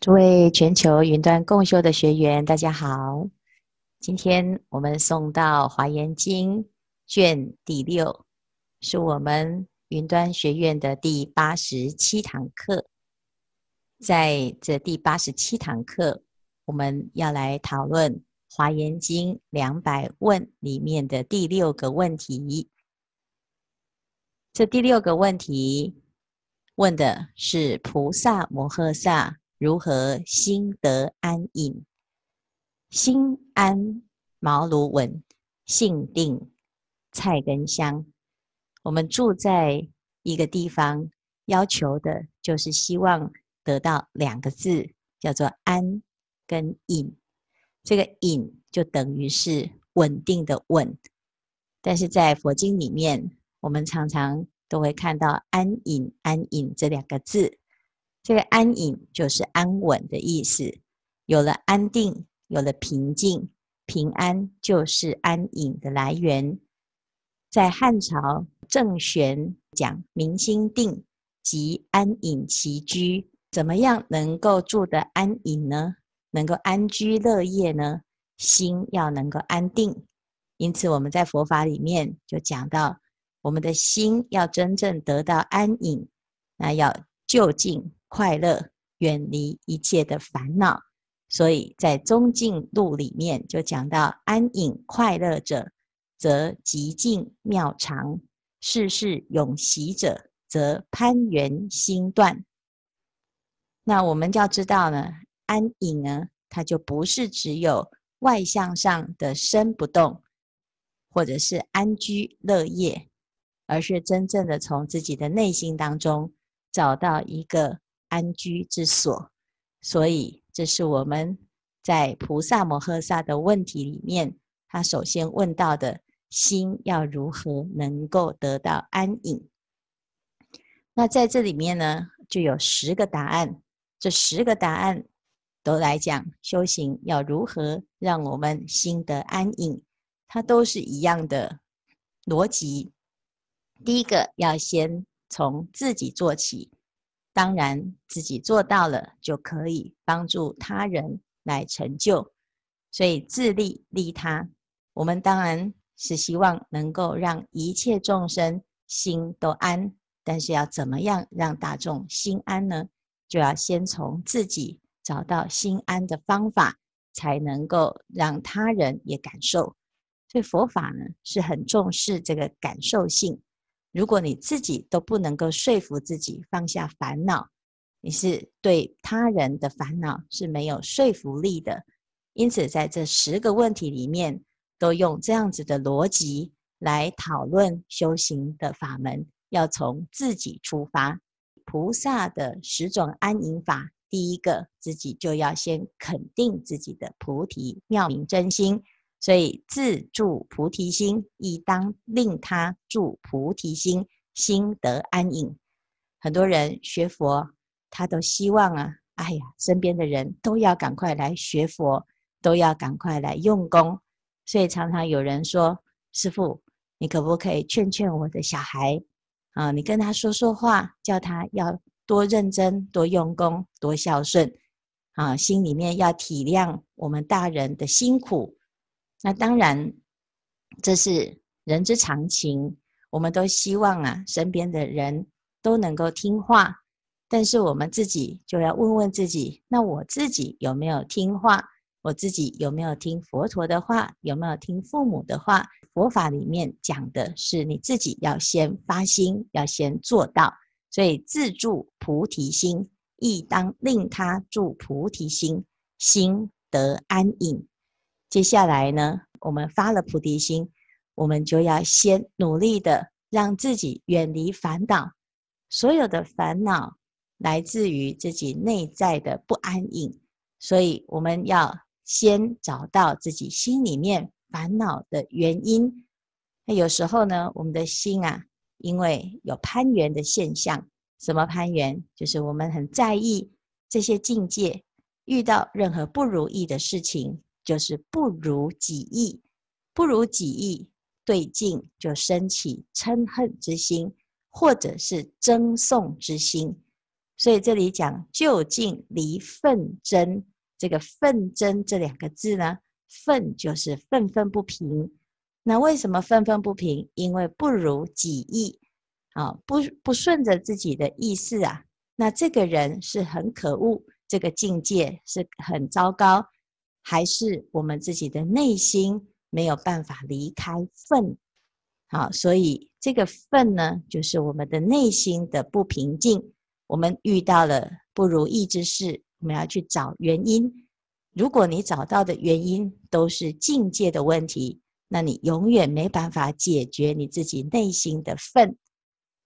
诸位全球云端共修的学员，大家好。今天我们送到《华严经》卷第六，是我们云端学院的第八十七堂课。在这第八十七堂课，我们要来讨论《华严经》两百问里面的第六个问题。这第六个问题问的是菩萨摩诃萨。如何心得安隐？心安茅庐稳，性定菜根香。我们住在一个地方，要求的就是希望得到两个字，叫做安跟隐。这个隐就等于是稳定的稳，但是在佛经里面，我们常常都会看到安隐、安隐这两个字。这个安隐就是安稳的意思，有了安定，有了平静，平安就是安隐的来源。在汉朝郑玄讲明心定，即安隐其居，怎么样能够住得安隐呢？能够安居乐业呢？心要能够安定。因此我们在佛法里面就讲到，我们的心要真正得到安隐，那要就近。快乐，远离一切的烦恼，所以在中径录里面就讲到：安隐快乐者，则极静妙常；世事永喜者，则攀缘心断。那我们就要知道呢，安隐呢，它就不是只有外向上的身不动，或者是安居乐业，而是真正的从自己的内心当中找到一个。安居之所，所以这是我们在菩萨摩诃萨的问题里面，他首先问到的心要如何能够得到安隐。那在这里面呢，就有十个答案，这十个答案都来讲修行要如何让我们心得安隐，它都是一样的逻辑。第一个要先从自己做起。当然，自己做到了，就可以帮助他人来成就。所以自利利他，我们当然是希望能够让一切众生心都安。但是要怎么样让大众心安呢？就要先从自己找到心安的方法，才能够让他人也感受。所以佛法呢，是很重视这个感受性。如果你自己都不能够说服自己放下烦恼，你是对他人的烦恼是没有说服力的。因此，在这十个问题里面，都用这样子的逻辑来讨论修行的法门，要从自己出发。菩萨的十种安隐法，第一个，自己就要先肯定自己的菩提妙明真心。所以自住菩提心，亦当令他住菩提心，心得安隐。很多人学佛，他都希望啊，哎呀，身边的人都要赶快来学佛，都要赶快来用功。所以常常有人说：“师父，你可不可以劝劝我的小孩啊？你跟他说说话，叫他要多认真、多用功、多孝顺啊，心里面要体谅我们大人的辛苦。”那当然，这是人之常情。我们都希望啊，身边的人都能够听话。但是我们自己就要问问自己：那我自己有没有听话？我自己有没有听佛陀的话？有没有听父母的话？佛法里面讲的是你自己要先发心，要先做到。所以自住菩提心，亦当令他住菩提心，心得安隐。接下来呢，我们发了菩提心，我们就要先努力的让自己远离烦恼。所有的烦恼来自于自己内在的不安隐，所以我们要先找到自己心里面烦恼的原因。那有时候呢，我们的心啊，因为有攀缘的现象，什么攀缘？就是我们很在意这些境界，遇到任何不如意的事情。就是不如己意，不如己意，对境就生起嗔恨之心，或者是争讼之心。所以这里讲究竟离愤争，这个愤争这两个字呢，愤就是愤愤不平。那为什么愤愤不平？因为不如己意啊，不不顺着自己的意思啊。那这个人是很可恶，这个境界是很糟糕，还是我们自己的内心没有办法离开愤？好，所以这个愤呢，就是我们的内心的不平静。我们遇到了不如意之事，我们要去找原因。如果你找到的原因都是境界的问题，那你永远没办法解决你自己内心的愤。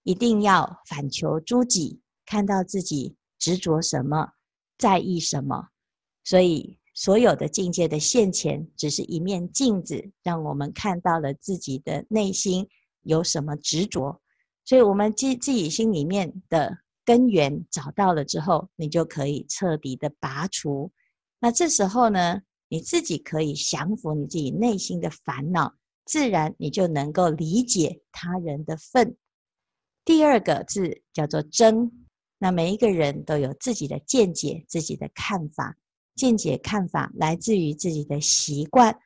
一定要反求诸己，看到自己执着什么，在意什么。所以，所有的境界的现前，只是一面镜子，让我们看到了自己的内心有什么执着。所以，我们自自己心里面的。根源找到了之后，你就可以彻底的拔除。那这时候呢，你自己可以降服你自己内心的烦恼，自然你就能够理解他人的愤。第二个字叫做争。那每一个人都有自己的见解、自己的看法，见解看法来自于自己的习惯，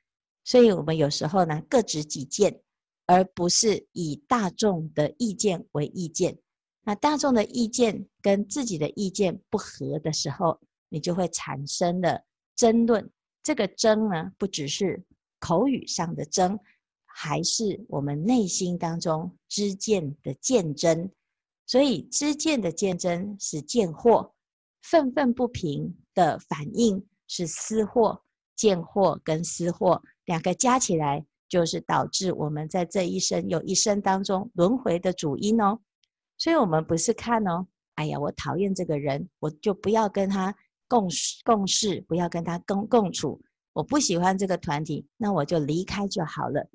所以我们有时候呢，各执己见，而不是以大众的意见为意见。那大众的意见跟自己的意见不合的时候，你就会产生了争论。这个争呢，不只是口语上的争，还是我们内心当中知见的见争。所以，知见的见争是见惑，愤愤不平的反应是私货、贱货跟私货两个加起来，就是导致我们在这一生有一生当中轮回的主因哦。所以，我们不是看哦，哎呀，我讨厌这个人，我就不要跟他共共事，不要跟他共共处。我不喜欢这个团体，那我就离开就好了。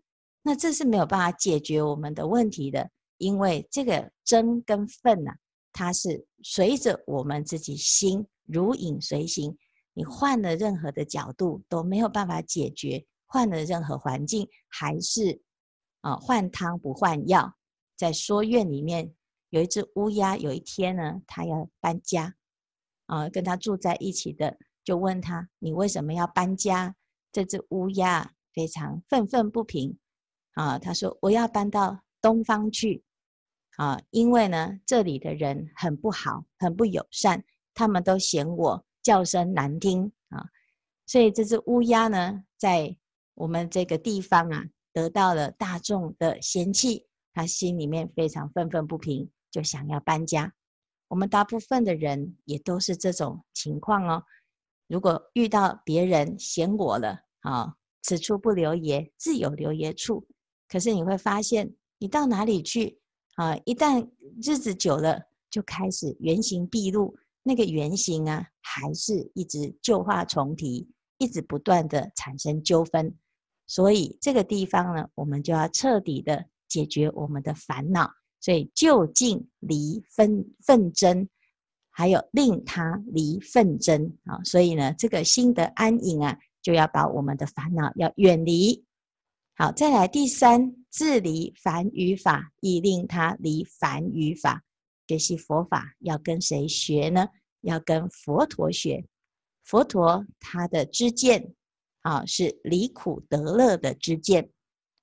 那这是没有办法解决我们的问题的，因为这个争跟愤呐、它是随着我们自己心如影随形。你换了任何的角度都没有办法解决，换了任何环境还是啊换汤不换药。在说院里面。有一只乌鸦，有一天呢，它要搬家，啊，跟它住在一起的就问他：“你为什么要搬家？”这只乌鸦非常愤愤不平，啊，他说：“我要搬到东方去，啊，因为呢，这里的人很不好，很不友善，他们都嫌我叫声难听啊，所以这只乌鸦呢，在我们这个地方啊，得到了大众的嫌弃，他心里面非常愤愤不平。”就想要搬家，我们大部分的人也都是这种情况哦。如果遇到别人嫌我了，啊，此处不留爷，自有留爷处。可是你会发现，你到哪里去，啊，一旦日子久了，就开始原形毕露，那个原形啊，还是一直旧话重提，一直不断的产生纠纷。所以这个地方呢，我们就要彻底的解决我们的烦恼。所以，就近离纷纷争，还有令他离纷争啊！所以呢，这个心得安隐啊，就要把我们的烦恼要远离。好，再来第三，自离凡语法，亦令他离凡语法。学习佛法要跟谁学呢？要跟佛陀学。佛陀他的知见啊，是离苦得乐的知见；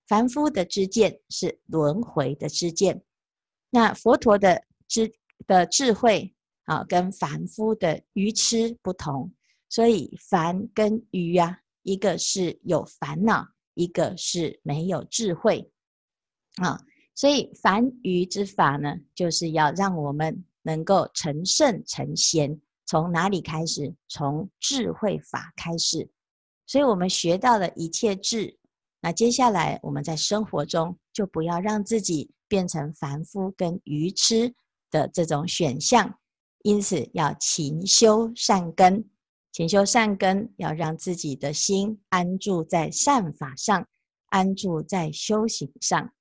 凡夫的知见是轮回的知见。那佛陀的知的智慧啊，跟凡夫的愚痴不同，所以凡跟愚啊，一个是有烦恼，一个是没有智慧啊。所以凡愚之法呢，就是要让我们能够成圣成贤。从哪里开始？从智慧法开始。所以我们学到了一切智，那接下来我们在生活中就不要让自己。变成凡夫跟愚痴的这种选项，因此要勤修善根，勤修善根，要让自己的心安住在善法上，安住在修行上。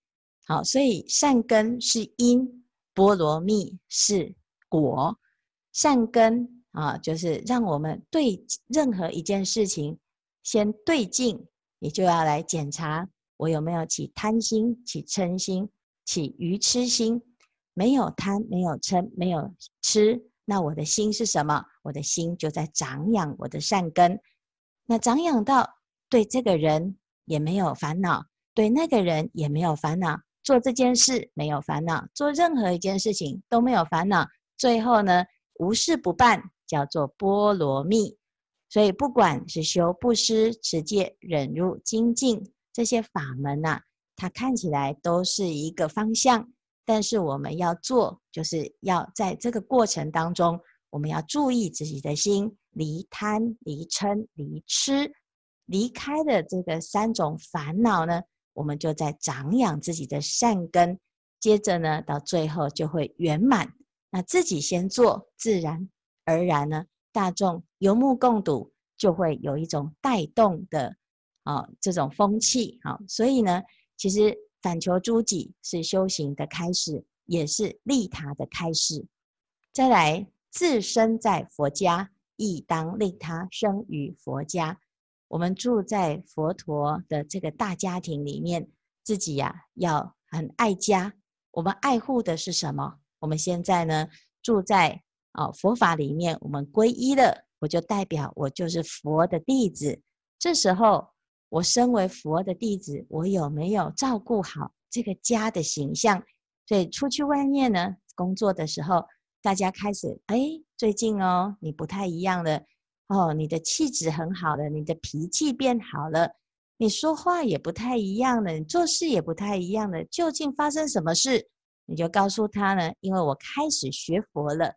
好，所以善根是因，波罗蜜是果。善根啊，就是让我们对任何一件事情先对镜，你就要来检查我有没有起贪心、起嗔心。起愚痴心，没有贪，没有嗔，没有痴，那我的心是什么？我的心就在长养我的善根。那长养到对这个人也没有烦恼，对那个人也没有烦恼，做这件事没有烦恼，做任何一件事情都没有烦恼。最后呢，无事不办，叫做波罗蜜。所以不管是修布施、持戒、忍辱、精进这些法门呐、啊，它看起来都是一个方向。但是我们要做，就是要在这个过程当中，我们要注意自己的心，离贪、离嗔、离痴，离开的这个三种烦恼呢，我们就在长养自己的善根。接着呢，到最后就会圆满。那自己先做，自然而然呢，大众有目共睹，就会有一种带动的啊这种风气。好，所以呢，其实。反求诸己是修行的开始，也是利他的开始。再来，自身在佛家，亦当利他生于佛家。我们住在佛陀的这个大家庭里面，自己呀、要很爱家。我们爱护的是什么？我们现在呢住在啊佛法里面，我们皈依了，我就代表我就是佛的弟子。这时候。我身为佛的弟子，我有没有照顾好这个家的形象？所以出去外面呢，工作的时候，大家开始哎，最近哦，你不太一样了哦，你的气质很好了，你的脾气变好了，你说话也不太一样了，你做事也不太一样了。究竟发生什么事？你就告诉他呢，因为我开始学佛了，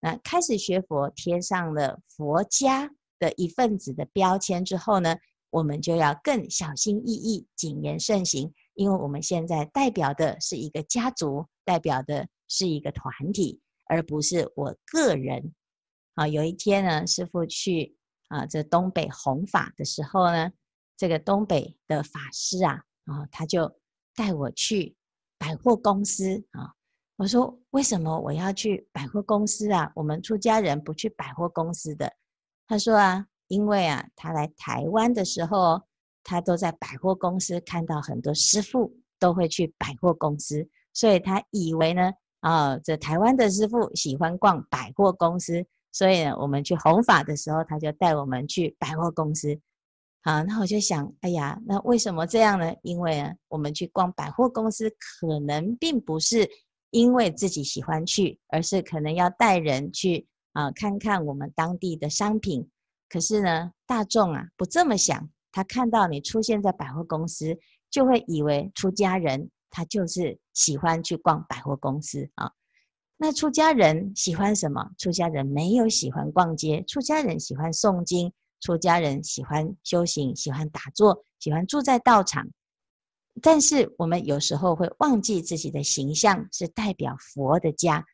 那开始学佛，贴上了佛家的一份子的标签之后呢，我们就要更小心翼翼、谨言慎行，因为我们现在代表的是一个家族，代表的是一个团体，而不是我个人。啊，有一天呢，师父去啊这东北弘法的时候呢，这个东北的法师啊，啊他就带我去百货公司啊。我说，为什么我要去百货公司啊？我们出家人不去百货公司的。他说啊。因为啊，他来台湾的时候，他都在百货公司看到很多师傅都会去百货公司，所以他以为呢，啊、这台湾的师傅喜欢逛百货公司，所以呢，我们去弘法的时候，他就带我们去百货公司。好，那我就想，哎呀，那为什么这样呢？因为啊，我们去逛百货公司，可能并不是因为自己喜欢去，而是可能要带人去啊，看看我们当地的商品。可是呢，大众啊不这么想，他看到你出现在百货公司，就会以为出家人他就是喜欢去逛百货公司啊。那出家人喜欢什么？出家人没有喜欢逛街，出家人喜欢诵经，出家人喜欢修行，喜欢打坐，喜欢住在道场。但是我们有时候会忘记自己的形象是代表佛的家。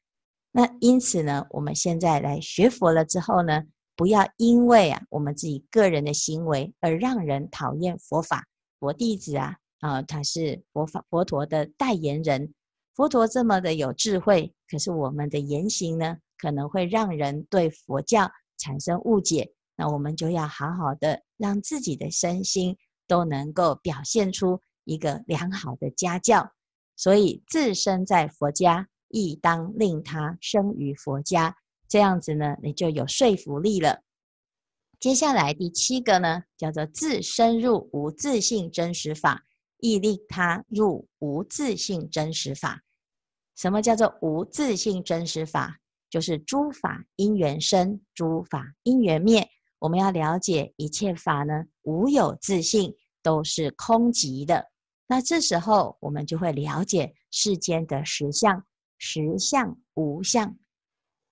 那因此呢，我们现在来学佛了之后呢，不要因为啊，我们自己个人的行为而让人讨厌佛法。佛弟子啊，啊，他是佛法佛陀的代言人。佛陀这么的有智慧，可是我们的言行呢，可能会让人对佛教产生误解。那我们就要好好的让自己的身心都能够表现出一个良好的家教。所以，自身在佛家，亦当令他生于佛家。这样子呢，你就有说服力了。接下来第七个呢，叫做自深入无自性真实法，亦令他入无自性真实法。什么叫做无自性真实法？就是诸法因缘生，诸法因缘灭。我们要了解一切法呢，无有自性，都是空寂的。那这时候我们就会了解世间的实相，实相无相。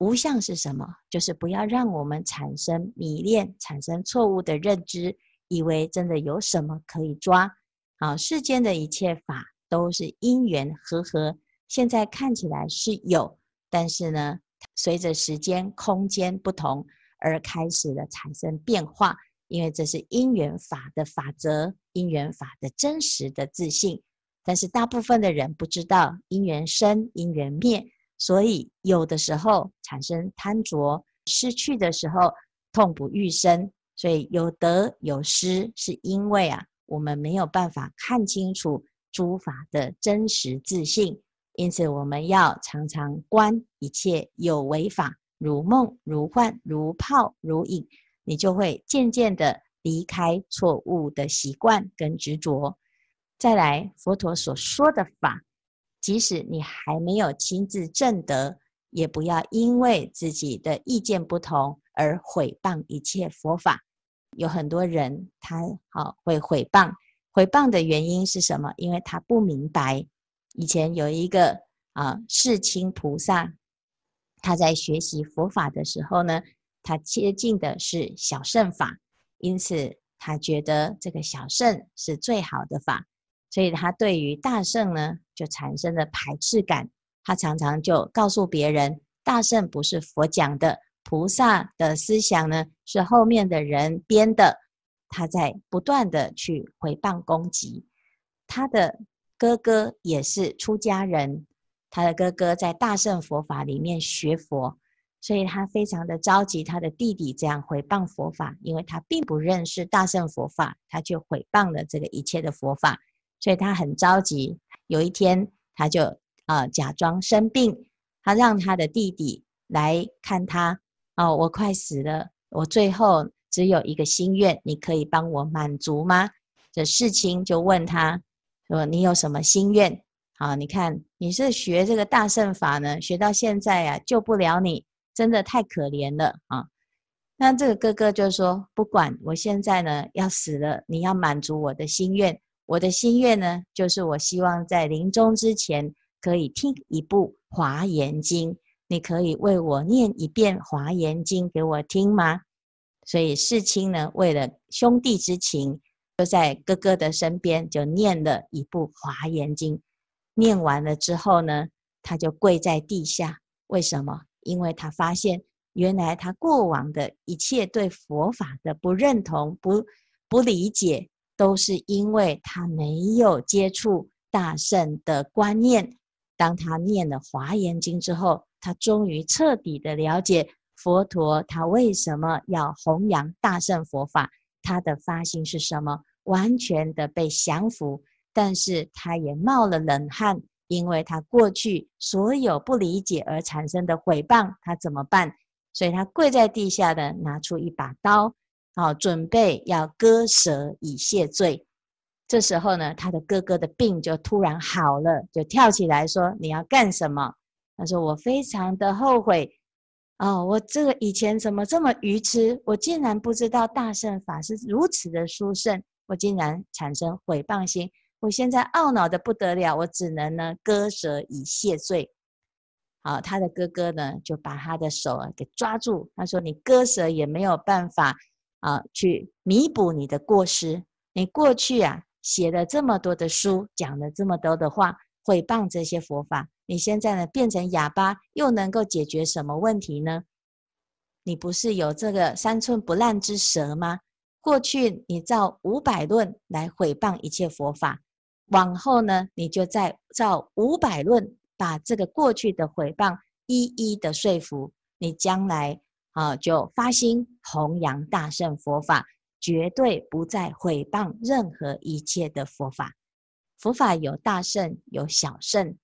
无相是什么？就是不要让我们产生迷恋，产生错误的认知，以为真的有什么可以抓。啊，世间的一切法都是因缘和合，现在看起来是有，但是呢，随着时间、空间不同而开始了产生变化，因为这是因缘法的法则，因缘法的真实的自信。但是大部分的人不知道因缘生，因缘灭。所以有的时候产生贪着，失去的时候痛不欲生。所以有得有失，是因为啊，我们没有办法看清楚诸法的真实自性。因此，我们要常常观一切有为法，如梦、如幻、如泡、如影，你就会渐渐的离开错误的习惯跟执着。再来，佛陀所说的法，即使你还没有亲自证得，也不要因为自己的意见不同而毁谤一切佛法。有很多人他好会毁谤，毁谤的原因是什么？因为他不明白。以前有一个啊世亲菩萨，他在学习佛法的时候呢，他接近的是小乘法，因此他觉得这个小乘是最好的法，所以他对于大乘呢就产生了排斥感。他常常就告诉别人，大圣不是佛讲的，菩萨的思想呢是后面的人编的。他在不断的去回谤攻击他的哥哥，也是出家人。他的哥哥在大圣佛法里面学佛，所以他非常的着急。他的弟弟这样回谤佛法，因为他并不认识大圣佛法，他就毁谤了这个一切的佛法，所以他很着急。有一天，他就啊、假装生病，他让他的弟弟来看他。哦，我快死了，我最后只有一个心愿，你可以帮我满足吗？这事情就问他说：“你有什么心愿？”啊，你看，你是学这个大圣法呢，学到现在啊，救不了你，真的太可怜了啊！那这个哥哥就说：“不管，我现在呢要死了，你要满足我的心愿。我的心愿呢，就是我希望在临终之前可以听一部《华严经》，你可以为我念一遍《华严经》给我听吗？”所以世亲呢，为了兄弟之情，就在哥哥的身边就念了一部《华严经》。念完了之后呢，他就跪在地下。为什么？因为他发现，原来他过往的一切对佛法的不认同、不不理解，都是因为他没有接触大圣的观念。当他念了《华严经》之后，他终于彻底的了解佛陀他为什么要弘扬大圣佛法，他的发心是什么，完全的被降服。但是他也冒了冷汗，因为他过去所有不理解而产生的毁谤，他怎么办？所以他跪在地下的，拿出一把刀，好，准备要割舌以谢罪。这时候呢，他的哥哥的病就突然好了，就跳起来说：“你要干什么？”他说：“我非常的后悔，哦，我这个以前怎么这么愚痴？我竟然不知道大圣法是如此的殊胜，我竟然产生毁谤心。”我现在懊恼的不得了，我只能呢割舌以谢罪。好，他的哥哥呢就把他的手啊给抓住，他说：“你割舌也没有办法啊，去弥补你的过失。你过去啊写了这么多的书，讲了这么多的话，毁谤这些佛法，你现在呢变成哑巴，又能够解决什么问题呢？你不是有这个三寸不烂之舌吗？过去你造五百论来毁谤一切佛法。”往后呢，你就再照五百论，把这个过去的毁谤一一的说服你，将来啊就发心弘扬大乘佛法，绝对不再毁谤任何一切的佛法。佛法有大圣有小圣，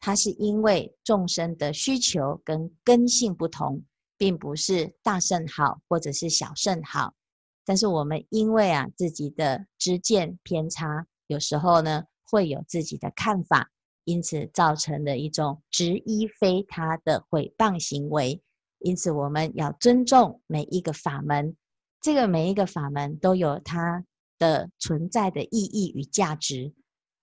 它是因为众生的需求跟根性不同，并不是大圣好或者是小圣好。但是我们因为啊自己的知见偏差。有时候呢，会有自己的看法，因此造成了一种执一非他的毁谤行为。因此，我们要尊重每一个法门，这个每一个法门都有它的存在的意义与价值。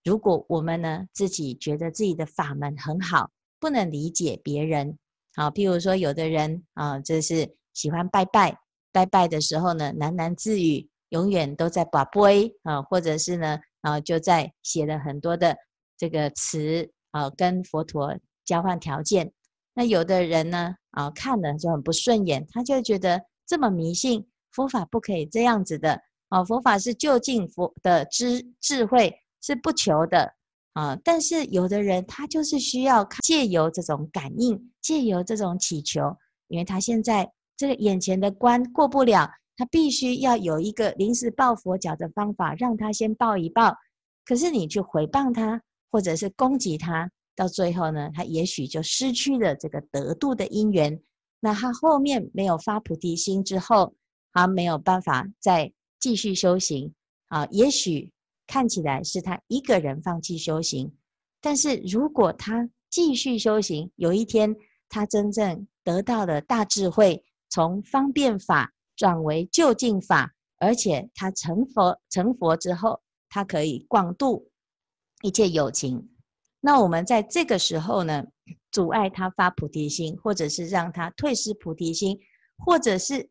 如果我们呢自己觉得自己的法门很好，不能理解别人，好，譬如说有的人啊，就是喜欢拜拜，拜拜的时候呢，喃喃自语，永远都在把杯啊，或者是呢。啊，就在写了很多的这个词啊，跟佛陀交换条件。那有的人呢，啊，看了就很不顺眼，他就觉得这么迷信，佛法不可以这样子的。啊，佛法是究竟佛的智智慧是不求的啊。但是有的人他就是需要借由这种感应，借由这种祈求，因为他现在这个眼前的关过不了。他必须要有一个临时抱佛脚的方法，让他先抱一抱。可是你去回谤他，或者是攻击他，到最后呢，他也许就失去了这个得度的因缘。那他后面没有发菩提心之后，他没有办法再继续修行啊。也许看起来是他一个人放弃修行，但是如果他继续修行，有一天他真正得到了大智慧，从方便法转为究竟法，而且他成佛成佛之后，他可以广度一切有情。那我们在这个时候呢，阻碍他发菩提心，或者是让他退失菩提心，或者是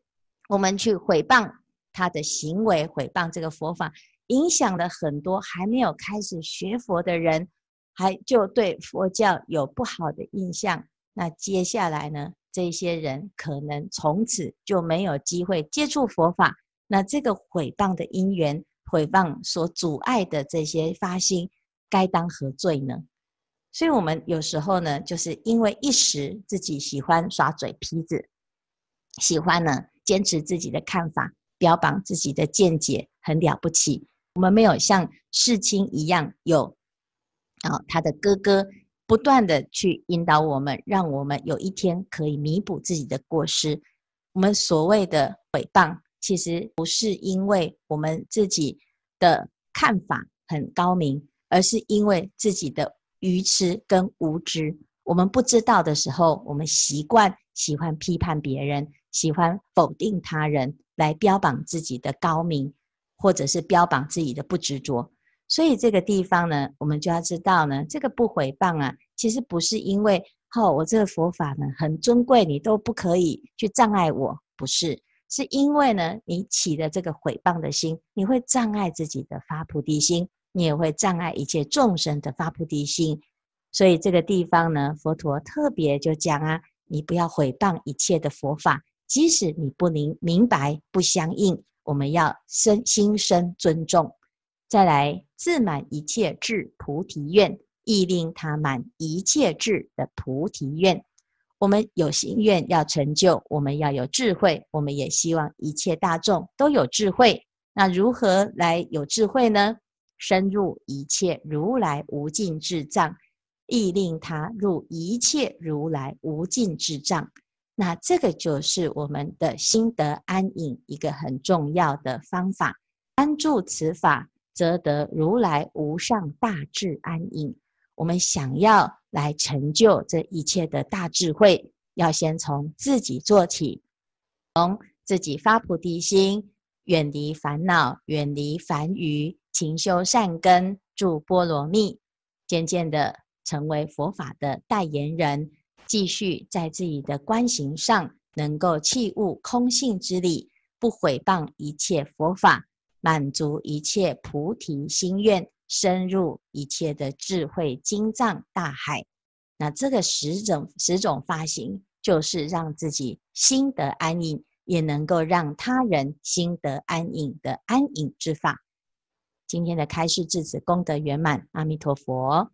我们去毁谤他的行为，毁谤这个佛法，影响了很多还没有开始学佛的人，还就对佛教有不好的印象。那接下来呢，这些人可能从此就没有机会接触佛法。那这个毁谤的因缘，毁谤所阻碍的这些发心，该当何罪呢？所以，我们有时候呢，就是因为一时自己喜欢耍嘴皮子，喜欢呢坚持自己的看法，标榜自己的见解很了不起。我们没有像世亲一样有啊、哦，他的哥哥不断的去引导我们，让我们有一天可以弥补自己的过失。我们所谓的诽谤，其实不是因为我们自己的看法很高明，而是因为自己的。愚痴跟无知，我们不知道的时候，我们习惯喜欢批判别人，喜欢否定他人，来标榜自己的高明，或者是标榜自己的不执着。所以这个地方呢，我们就要知道呢，这个不毁谤啊，其实不是因为哦，我这个佛法呢很尊贵，你都不可以去障碍我，不是，是因为呢，你起的这个毁谤的心，你会障碍自己的发菩提心。你也会障碍一切众生的发菩提心，所以这个地方呢，佛陀特别就讲啊，你不要毁谤一切的佛法，即使你不明明白不相应，我们要生心生尊重。再来自满一切智菩提愿，亦令他满一切智的菩提愿。我们有心愿要成就，我们要有智慧，我们也希望一切大众都有智慧。那如何来有智慧呢？深入一切如来无尽智藏，亦令他入一切如来无尽智藏。那这个就是我们的心得安隐一个很重要的方法。安住此法，则得如来无上大智安隐。我们想要来成就这一切的大智慧，要先从自己做起，从自己发菩提心，远离烦恼，远离烦愚。勤修善根，住波罗蜜，渐渐的成为佛法的代言人，继续在自己的观行上能够弃悟空性之理，不毁谤一切佛法，满足一切菩提心愿，深入一切的智慧经藏大海。那这个十种十种发行，就是让自己心得安隐，也能够让他人心得安隐的安隐之法。今天的开示至此功德圆满，阿弥陀佛。